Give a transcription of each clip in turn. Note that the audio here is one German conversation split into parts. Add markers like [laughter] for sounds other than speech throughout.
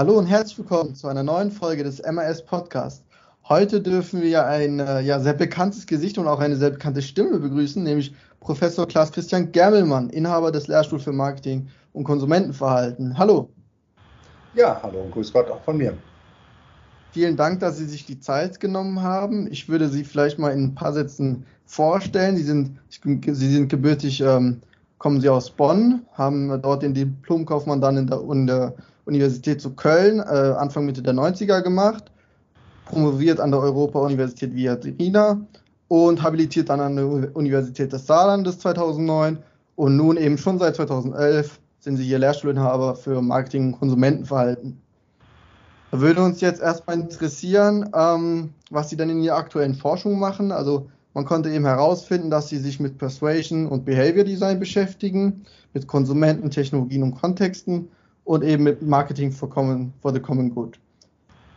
Hallo und herzlich willkommen zu einer neuen Folge des MAS Podcast. Heute dürfen wir ein äh, ja, sehr bekanntes Gesicht und auch eine sehr bekannte Stimme begrüßen, nämlich Professor Klaas Christian Germelmann, Inhaber des Lehrstuhls für Marketing und Konsumentenverhalten. Hallo. Ja, hallo und grüß Gott auch von mir. Vielen Dank, dass Sie sich die Zeit genommen haben. Ich würde Sie vielleicht mal in ein paar Sätzen vorstellen. Sie sind, Sie sind gebürtig, ähm, kommen Sie aus Bonn, haben dort den Diplomkaufmann dann in der, in der Universität zu Köln äh, Anfang Mitte der 90er gemacht, promoviert an der Europa-Universität Viadrina und habilitiert dann an der Universität des Saarlandes 2009 und nun eben schon seit 2011 sind sie hier Lehrstuhlinhaber für Marketing und Konsumentenverhalten. Da würde uns jetzt erstmal interessieren, ähm, was Sie dann in Ihrer aktuellen Forschung machen. Also man konnte eben herausfinden, dass Sie sich mit Persuasion und Behavior Design beschäftigen, mit Konsumenten, Technologien und Kontexten und eben mit Marketing for, common, for the Common Good.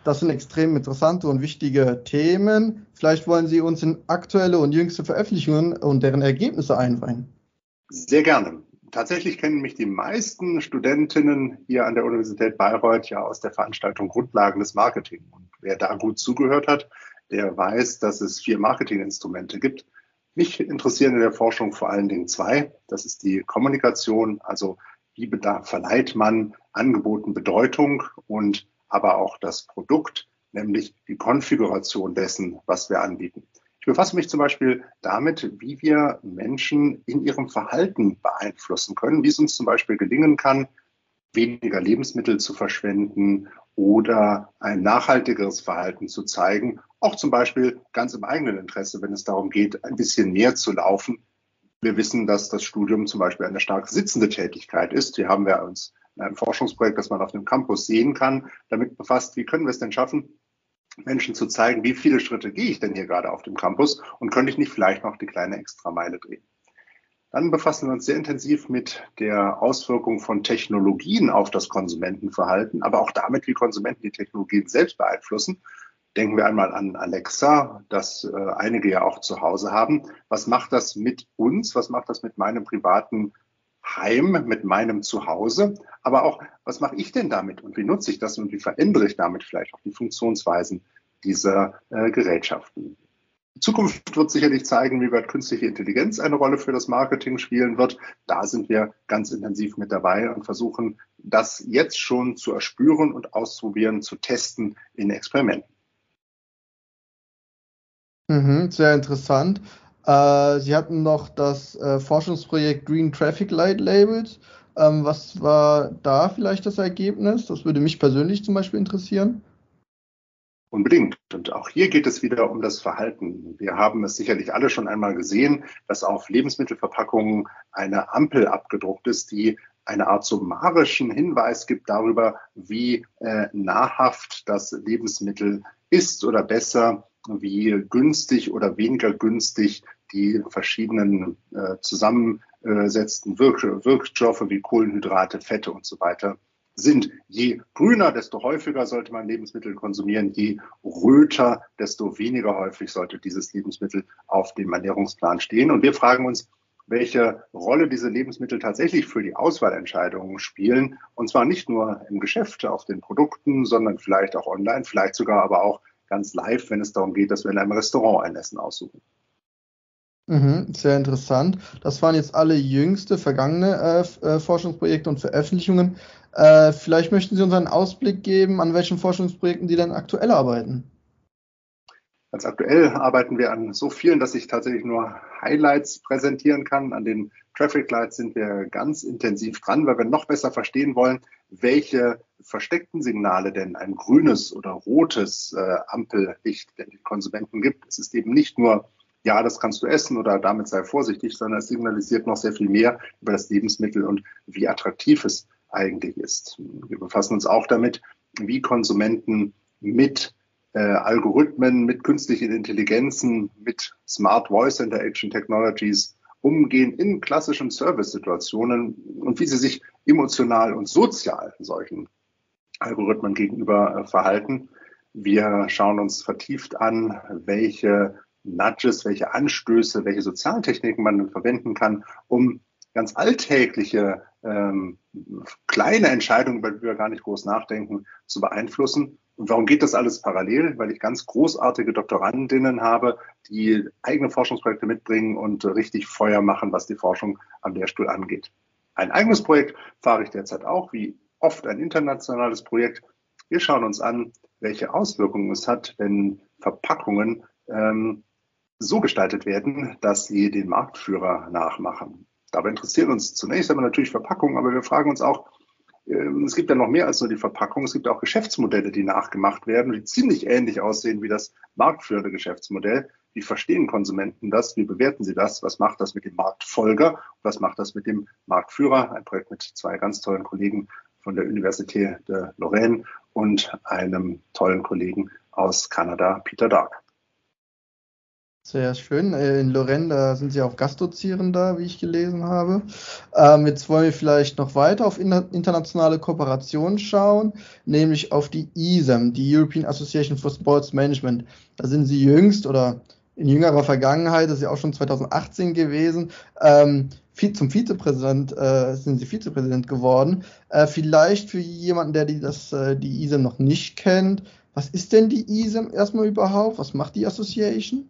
Das sind extrem interessante und wichtige Themen. Vielleicht wollen Sie uns in aktuelle und jüngste Veröffentlichungen und deren Ergebnisse einweihen. Sehr gerne. Tatsächlich kennen mich die meisten Studentinnen hier an der Universität Bayreuth ja aus der Veranstaltung Grundlagen des Marketing. Und wer da gut zugehört hat, der weiß, dass es vier Marketinginstrumente gibt. Mich interessieren in der Forschung vor allen Dingen zwei. Das ist die Kommunikation, also wie verleiht man Angeboten Bedeutung und aber auch das Produkt, nämlich die Konfiguration dessen, was wir anbieten. Ich befasse mich zum Beispiel damit, wie wir Menschen in ihrem Verhalten beeinflussen können, wie es uns zum Beispiel gelingen kann, weniger Lebensmittel zu verschwenden oder ein nachhaltigeres Verhalten zu zeigen, auch zum Beispiel ganz im eigenen Interesse, wenn es darum geht, ein bisschen mehr zu laufen, wir wissen, dass das Studium zum Beispiel eine stark sitzende Tätigkeit ist. Hier haben wir uns in einem Forschungsprojekt, das man auf dem Campus sehen kann, damit befasst, wie können wir es denn schaffen, Menschen zu zeigen, wie viele Schritte gehe ich denn hier gerade auf dem Campus und könnte ich nicht vielleicht noch die kleine Extrameile drehen. Dann befassen wir uns sehr intensiv mit der Auswirkung von Technologien auf das Konsumentenverhalten, aber auch damit, wie Konsumenten die Technologien selbst beeinflussen Denken wir einmal an Alexa, das äh, einige ja auch zu Hause haben. Was macht das mit uns? Was macht das mit meinem privaten Heim, mit meinem Zuhause? Aber auch, was mache ich denn damit und wie nutze ich das und wie verändere ich damit vielleicht auch die Funktionsweisen dieser äh, Gerätschaften? Die Zukunft wird sicherlich zeigen, wie weit künstliche Intelligenz eine Rolle für das Marketing spielen wird. Da sind wir ganz intensiv mit dabei und versuchen, das jetzt schon zu erspüren und auszuprobieren, zu testen in Experimenten. Mhm, sehr interessant. Äh, Sie hatten noch das äh, Forschungsprojekt Green Traffic Light Labels. Ähm, was war da vielleicht das Ergebnis? Das würde mich persönlich zum Beispiel interessieren. Unbedingt. Und auch hier geht es wieder um das Verhalten. Wir haben es sicherlich alle schon einmal gesehen, dass auf Lebensmittelverpackungen eine Ampel abgedruckt ist, die eine Art summarischen Hinweis gibt darüber, wie äh, nahrhaft das Lebensmittel ist oder besser wie günstig oder weniger günstig die verschiedenen äh, zusammensetzten Wirk Wirkstoffe wie Kohlenhydrate, Fette und so weiter sind. Je grüner, desto häufiger sollte man Lebensmittel konsumieren. Je röter, desto weniger häufig sollte dieses Lebensmittel auf dem Ernährungsplan stehen. Und wir fragen uns, welche Rolle diese Lebensmittel tatsächlich für die Auswahlentscheidungen spielen. Und zwar nicht nur im Geschäft auf den Produkten, sondern vielleicht auch online, vielleicht sogar aber auch ganz live, wenn es darum geht, dass wir in einem Restaurant ein Essen aussuchen. Mhm, sehr interessant. Das waren jetzt alle jüngste vergangene äh, äh, Forschungsprojekte und Veröffentlichungen. Äh, vielleicht möchten Sie uns einen Ausblick geben, an welchen Forschungsprojekten Sie denn aktuell arbeiten. Ganz aktuell arbeiten wir an so vielen, dass ich tatsächlich nur Highlights präsentieren kann. An den Traffic Lights sind wir ganz intensiv dran, weil wir noch besser verstehen wollen, welche versteckten Signale denn ein grünes oder rotes äh, Ampellicht den Konsumenten gibt. Es ist eben nicht nur, ja, das kannst du essen oder damit sei vorsichtig, sondern es signalisiert noch sehr viel mehr über das Lebensmittel und wie attraktiv es eigentlich ist. Wir befassen uns auch damit, wie Konsumenten mit äh, Algorithmen, mit künstlichen Intelligenzen, mit Smart Voice Interaction Technologies umgehen in klassischen Service-Situationen und wie sie sich emotional und sozial solchen Algorithmen gegenüber äh, verhalten. Wir schauen uns vertieft an, welche Nudges, welche Anstöße, welche Sozialtechniken man verwenden kann, um ganz alltägliche ähm, kleine Entscheidungen, über die wir gar nicht groß nachdenken, zu beeinflussen. Und warum geht das alles parallel? Weil ich ganz großartige Doktorandinnen habe, die eigene Forschungsprojekte mitbringen und richtig Feuer machen, was die Forschung am Lehrstuhl angeht. Ein eigenes Projekt fahre ich derzeit auch, wie oft ein internationales Projekt. Wir schauen uns an, welche Auswirkungen es hat, wenn Verpackungen ähm, so gestaltet werden, dass sie den Marktführer nachmachen. Dabei interessieren uns zunächst einmal natürlich Verpackungen, aber wir fragen uns auch, ähm, es gibt ja noch mehr als nur die Verpackung. Es gibt auch Geschäftsmodelle, die nachgemacht werden, die ziemlich ähnlich aussehen wie das marktführende Geschäftsmodell. Wie verstehen Konsumenten das? Wie bewerten sie das? Was macht das mit dem Marktfolger? Was macht das mit dem Marktführer? Ein Projekt mit zwei ganz tollen Kollegen von der Universität de Lorraine und einem tollen Kollegen aus Kanada, Peter Dark. Sehr schön. Äh, in Lorraine, da sind Sie auch Gastdozierender, wie ich gelesen habe. Ähm, jetzt wollen wir vielleicht noch weiter auf internationale Kooperation schauen, nämlich auf die ISEM, die European Association for Sports Management. Da sind Sie jüngst oder in jüngerer Vergangenheit, das ist ja auch schon 2018 gewesen, ähm, zum Vizepräsident äh, sind Sie Vizepräsident geworden. Äh, vielleicht für jemanden, der die, das, äh, die ISEM noch nicht kennt, was ist denn die ISEM erstmal überhaupt? Was macht die Association?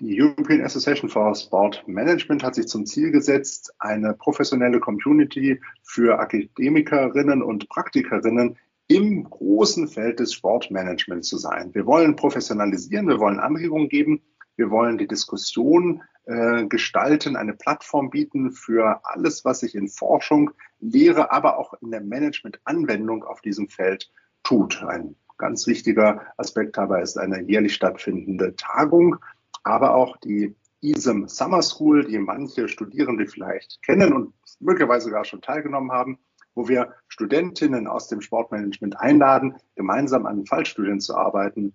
Die European Association for Sport Management hat sich zum Ziel gesetzt, eine professionelle Community für Akademikerinnen und Praktikerinnen im großen Feld des Sportmanagements zu sein. Wir wollen professionalisieren, wir wollen Anregungen geben, wir wollen die Diskussion äh, gestalten, eine Plattform bieten für alles, was sich in Forschung, Lehre, aber auch in der Management-Anwendung auf diesem Feld tut. Ein ganz wichtiger Aspekt dabei ist eine jährlich stattfindende Tagung aber auch die ISEM Summer School, die manche Studierende vielleicht kennen und möglicherweise sogar schon teilgenommen haben, wo wir Studentinnen aus dem Sportmanagement einladen, gemeinsam an Fallstudien zu arbeiten.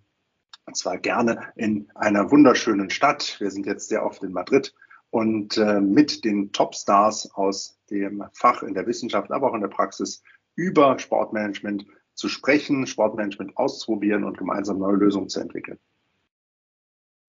Und zwar gerne in einer wunderschönen Stadt. Wir sind jetzt sehr oft in Madrid und äh, mit den Topstars aus dem Fach in der Wissenschaft, aber auch in der Praxis über Sportmanagement zu sprechen, Sportmanagement auszuprobieren und gemeinsam neue Lösungen zu entwickeln.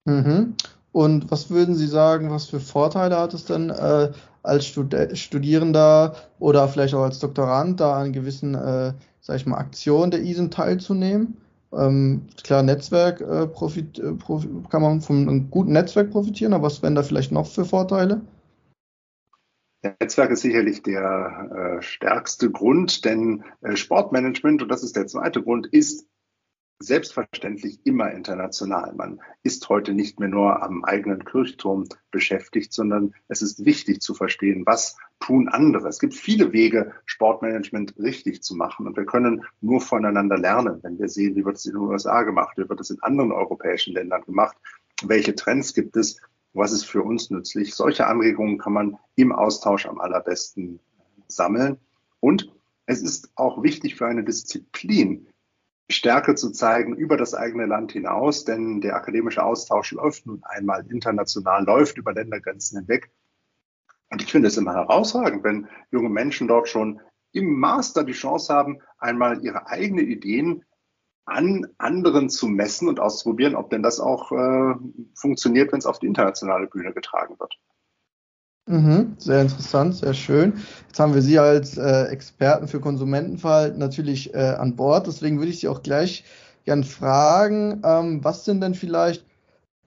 Mhm. Und was würden Sie sagen, was für Vorteile hat es denn äh, als Stud Studierender oder vielleicht auch als Doktorand da an gewissen, äh, sag ich mal, Aktionen der ISIN teilzunehmen? Ähm, klar, Netzwerk äh, profit, äh, profi kann man von einem guten Netzwerk profitieren, aber was wären da vielleicht noch für Vorteile? Netzwerk ist sicherlich der äh, stärkste Grund, denn äh, Sportmanagement, und das ist der zweite Grund, ist selbstverständlich immer international. Man ist heute nicht mehr nur am eigenen Kirchturm beschäftigt, sondern es ist wichtig zu verstehen, was tun andere. Es gibt viele Wege, Sportmanagement richtig zu machen und wir können nur voneinander lernen, wenn wir sehen, wie wird es in den USA gemacht, wie wird es in anderen europäischen Ländern gemacht, welche Trends gibt es, was ist für uns nützlich. Solche Anregungen kann man im Austausch am allerbesten sammeln und es ist auch wichtig für eine Disziplin, Stärke zu zeigen über das eigene Land hinaus, denn der akademische Austausch läuft nun einmal international, läuft über Ländergrenzen hinweg. Und ich finde es immer herausragend, wenn junge Menschen dort schon im Master die Chance haben, einmal ihre eigenen Ideen an anderen zu messen und auszuprobieren, ob denn das auch äh, funktioniert, wenn es auf die internationale Bühne getragen wird. Mhm, sehr interessant, sehr schön. Jetzt haben wir Sie als äh, Experten für Konsumentenverhalten natürlich äh, an Bord. Deswegen würde ich Sie auch gleich gern fragen, ähm, was sind denn vielleicht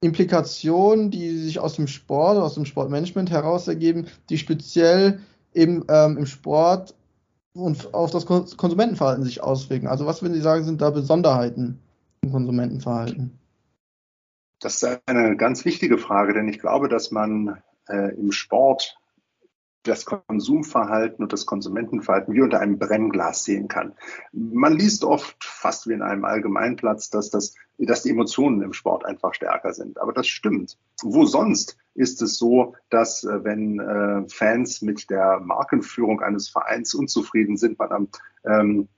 Implikationen, die sich aus dem Sport, aus dem Sportmanagement heraus ergeben, die speziell eben ähm, im Sport und auf das Konsumentenverhalten sich auswirken? Also was würden Sie sagen, sind da Besonderheiten im Konsumentenverhalten? Das ist eine ganz wichtige Frage, denn ich glaube, dass man äh, im Sport das Konsumverhalten und das Konsumentenverhalten wie unter einem Brennglas sehen kann. Man liest oft, fast wie in einem Allgemeinplatz, dass, das, dass die Emotionen im Sport einfach stärker sind. Aber das stimmt. Wo sonst ist es so, dass äh, wenn äh, Fans mit der Markenführung eines Vereins unzufrieden sind, man am ähm,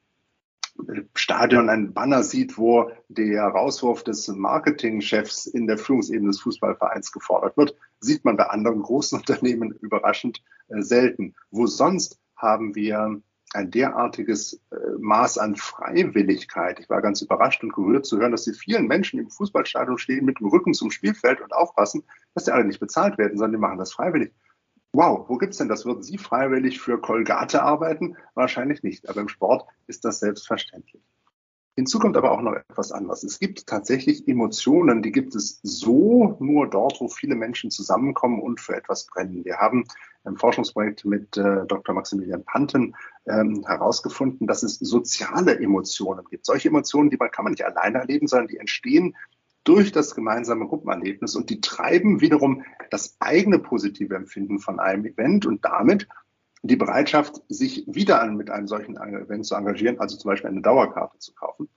Stadion ein Banner sieht, wo der Rauswurf des Marketingchefs in der Führungsebene des Fußballvereins gefordert wird, sieht man bei anderen großen [laughs] Unternehmen überraschend äh, selten. Wo sonst haben wir ein derartiges äh, Maß an Freiwilligkeit. Ich war ganz überrascht und gerührt zu hören, dass die vielen Menschen im Fußballstadion stehen mit dem Rücken zum Spielfeld und aufpassen, dass die alle nicht bezahlt werden, sondern die machen das freiwillig. Wow, wo gibt's denn das? Würden Sie freiwillig für Colgate arbeiten? Wahrscheinlich nicht, aber im Sport ist das selbstverständlich. Hinzu kommt aber auch noch etwas anderes. Es gibt tatsächlich Emotionen, die gibt es so nur dort, wo viele Menschen zusammenkommen und für etwas brennen. Wir haben im Forschungsprojekt mit äh, Dr. Maximilian Panten ähm, herausgefunden, dass es soziale Emotionen gibt. Solche Emotionen, die man kann man nicht alleine erleben, sondern die entstehen durch das gemeinsame Gruppenerlebnis und die treiben wiederum das eigene positive Empfinden von einem Event und damit die Bereitschaft, sich wieder mit einem solchen Event zu engagieren, also zum Beispiel eine Dauerkarte zu kaufen.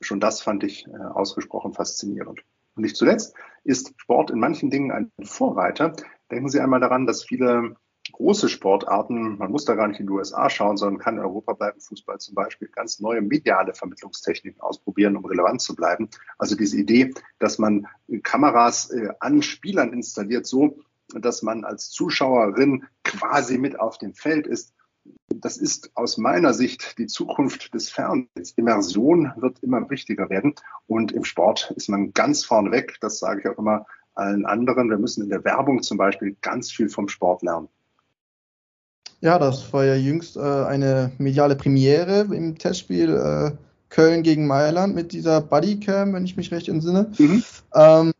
Schon das fand ich äh, ausgesprochen faszinierend. Und nicht zuletzt ist Sport in manchen Dingen ein Vorreiter. Denken Sie einmal daran, dass viele große Sportarten, man muss da gar nicht in die USA schauen, sondern kann in Europa bleiben, Fußball zum Beispiel, ganz neue mediale Vermittlungstechniken ausprobieren, um relevant zu bleiben. Also diese Idee, dass man Kameras äh, an Spielern installiert, so dass man als Zuschauerin quasi mit auf dem Feld ist. Das ist aus meiner Sicht die Zukunft des Fernsehens. Immersion wird immer wichtiger werden und im Sport ist man ganz vorneweg. Das sage ich auch immer allen anderen. Wir müssen in der Werbung zum Beispiel ganz viel vom Sport lernen. Ja, das war ja jüngst äh, eine mediale Premiere im Testspiel äh, Köln gegen Mailand mit dieser Bodycam, wenn ich mich recht entsinne. Mhm. Ähm,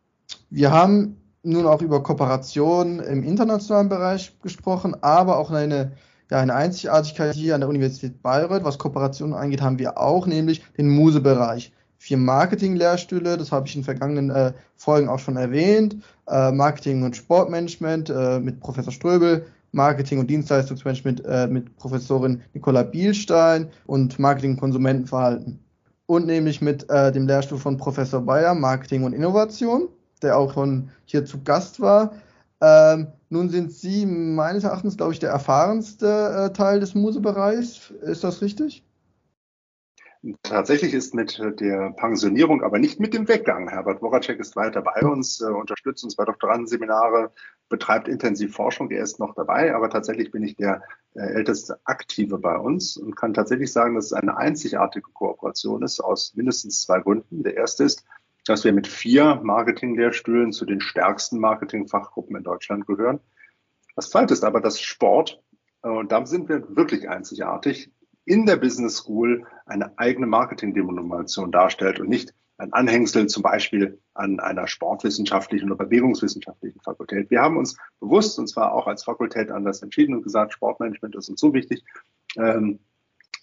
wir haben nun auch über Kooperation im internationalen Bereich gesprochen, aber auch eine, ja, eine Einzigartigkeit hier an der Universität Bayreuth, was Kooperation angeht, haben wir auch, nämlich den Muse-Bereich. Vier Marketing-Lehrstühle, das habe ich in vergangenen äh, Folgen auch schon erwähnt. Äh, Marketing und Sportmanagement äh, mit Professor Ströbel, Marketing und Dienstleistungsmanagement äh, mit Professorin Nicola Bielstein und Marketing und Konsumentenverhalten. Und nämlich mit äh, dem Lehrstuhl von Professor Bayer, Marketing und Innovation der auch schon hier zu Gast war. Ähm, nun sind Sie meines Erachtens, glaube ich, der erfahrenste äh, Teil des Musebereichs. Ist das richtig? Tatsächlich ist mit der Pensionierung, aber nicht mit dem Weggang. Herbert Woracek ist weiter bei uns, äh, unterstützt uns bei Doktorandenseminare, betreibt intensiv Forschung. Er ist noch dabei, aber tatsächlich bin ich der äh, älteste Aktive bei uns und kann tatsächlich sagen, dass es eine einzigartige Kooperation ist aus mindestens zwei Gründen. Der erste ist, dass wir mit vier Marketing-Lehrstühlen zu den stärksten Marketing-Fachgruppen in Deutschland gehören. Das zweite ist aber, dass Sport, äh, und da sind wir wirklich einzigartig, in der Business School eine eigene Marketing-Denomination darstellt und nicht ein Anhängsel zum Beispiel an einer sportwissenschaftlichen oder bewegungswissenschaftlichen Fakultät. Wir haben uns bewusst, und zwar auch als Fakultät anders entschieden und gesagt, Sportmanagement ist uns so wichtig. Ähm,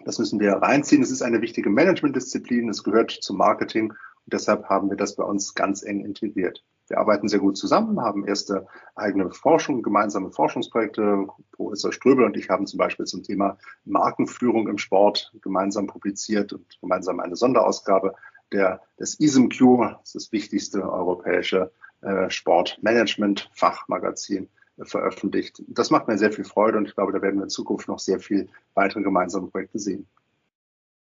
das müssen wir reinziehen. Es ist eine wichtige Managementdisziplin. Es gehört zum Marketing und deshalb haben wir das bei uns ganz eng integriert. Wir arbeiten sehr gut zusammen, haben erste eigene Forschung, gemeinsame Forschungsprojekte. Professor Ströbel und ich haben zum Beispiel zum Thema Markenführung im Sport gemeinsam publiziert und gemeinsam eine Sonderausgabe der, des ISMQ, das, ist das wichtigste europäische äh, Sportmanagement-Fachmagazin, äh, veröffentlicht. Das macht mir sehr viel Freude und ich glaube, da werden wir in Zukunft noch sehr viel weitere gemeinsame Projekte sehen.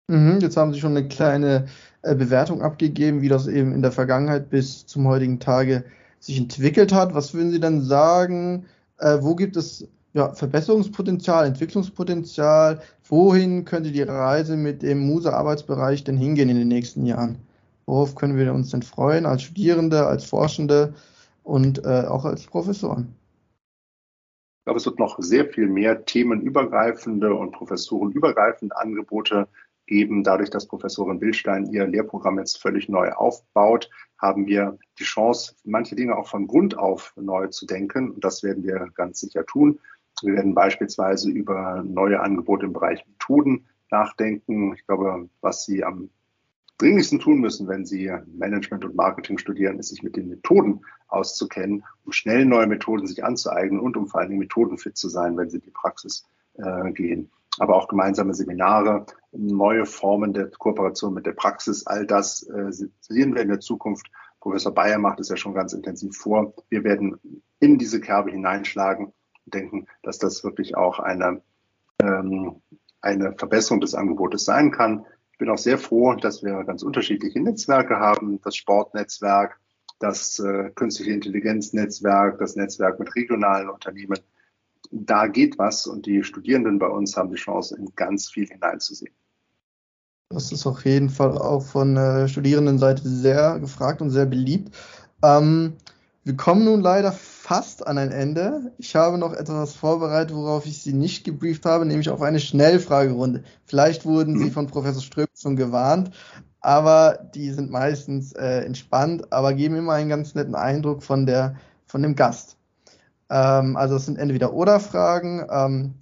Mhm, jetzt haben Sie schon eine kleine äh, Bewertung abgegeben, wie das eben in der Vergangenheit bis zum heutigen Tage sich entwickelt hat. Was würden Sie dann sagen? Äh, wo gibt es ja, Verbesserungspotenzial, Entwicklungspotenzial? Wohin könnte die Reise mit dem Muse-Arbeitsbereich denn hingehen in den nächsten Jahren? Worauf können wir uns denn freuen als Studierende, als Forschende und äh, auch als Professoren? Ich glaube, es wird noch sehr viel mehr themenübergreifende und professorenübergreifende Angebote geben. Dadurch, dass Professorin Bildstein ihr Lehrprogramm jetzt völlig neu aufbaut, haben wir die Chance, manche Dinge auch von Grund auf neu zu denken. Und das werden wir ganz sicher tun. Wir werden beispielsweise über neue Angebote im Bereich Methoden nachdenken. Ich glaube, was Sie am dringlichsten tun müssen, wenn Sie Management und Marketing studieren, ist sich mit den Methoden auszukennen, um schnell neue Methoden sich anzueignen und um vor allen Dingen methodenfit zu sein, wenn Sie in die Praxis äh, gehen aber auch gemeinsame Seminare, neue Formen der Kooperation mit der Praxis, all das äh, sehen wir in der Zukunft. Professor Bayer macht es ja schon ganz intensiv vor. Wir werden in diese Kerbe hineinschlagen denken, dass das wirklich auch eine, ähm, eine Verbesserung des Angebotes sein kann. Ich bin auch sehr froh, dass wir ganz unterschiedliche Netzwerke haben, das Sportnetzwerk, das äh, künstliche Intelligenznetzwerk, das Netzwerk mit regionalen Unternehmen da geht was und die Studierenden bei uns haben die Chance, in ganz viel hineinzusehen. Das ist auf jeden Fall auch von äh, Studierendenseite sehr gefragt und sehr beliebt. Ähm, wir kommen nun leider fast an ein Ende. Ich habe noch etwas vorbereitet, worauf ich Sie nicht gebrieft habe, nämlich auf eine Schnellfragerunde. Vielleicht wurden Sie von Professor Ström schon gewarnt, aber die sind meistens äh, entspannt, aber geben immer einen ganz netten Eindruck von, der, von dem Gast. Ähm, also es sind entweder oder Fragen, ähm,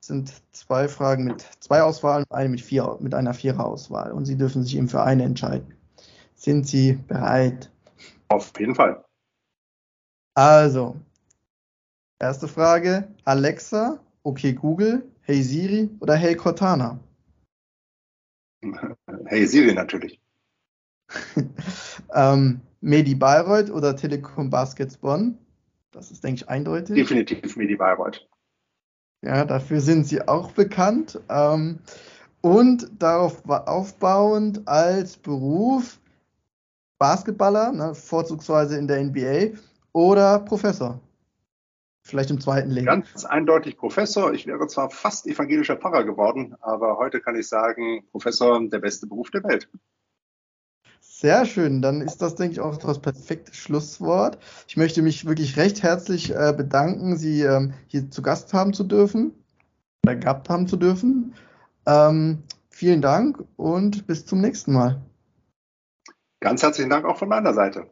sind zwei Fragen mit zwei Auswahlen eine mit, vier, mit einer Viererauswahl und Sie dürfen sich eben für eine entscheiden. Sind Sie bereit? Auf jeden Fall. Also, erste Frage: Alexa, okay Google, Hey Siri oder Hey Cortana? [laughs] Hey Siri natürlich. [laughs] ähm, Medi Bayreuth oder Telekom Baskets Bonn? Das ist, denke ich, eindeutig. Definitiv Medi Bayreuth. Ja, dafür sind sie auch bekannt. Ähm, und darauf aufbauend als Beruf Basketballer, ne, vorzugsweise in der NBA, oder Professor. Vielleicht im zweiten Leben. Ganz eindeutig Professor. Ich wäre zwar fast evangelischer Pfarrer geworden, aber heute kann ich sagen, Professor, der beste Beruf der Welt. Sehr schön, dann ist das, denke ich, auch das perfekte Schlusswort. Ich möchte mich wirklich recht herzlich äh, bedanken, Sie ähm, hier zu Gast haben zu dürfen oder gehabt haben zu dürfen. Ähm, vielen Dank und bis zum nächsten Mal. Ganz herzlichen Dank auch von meiner Seite.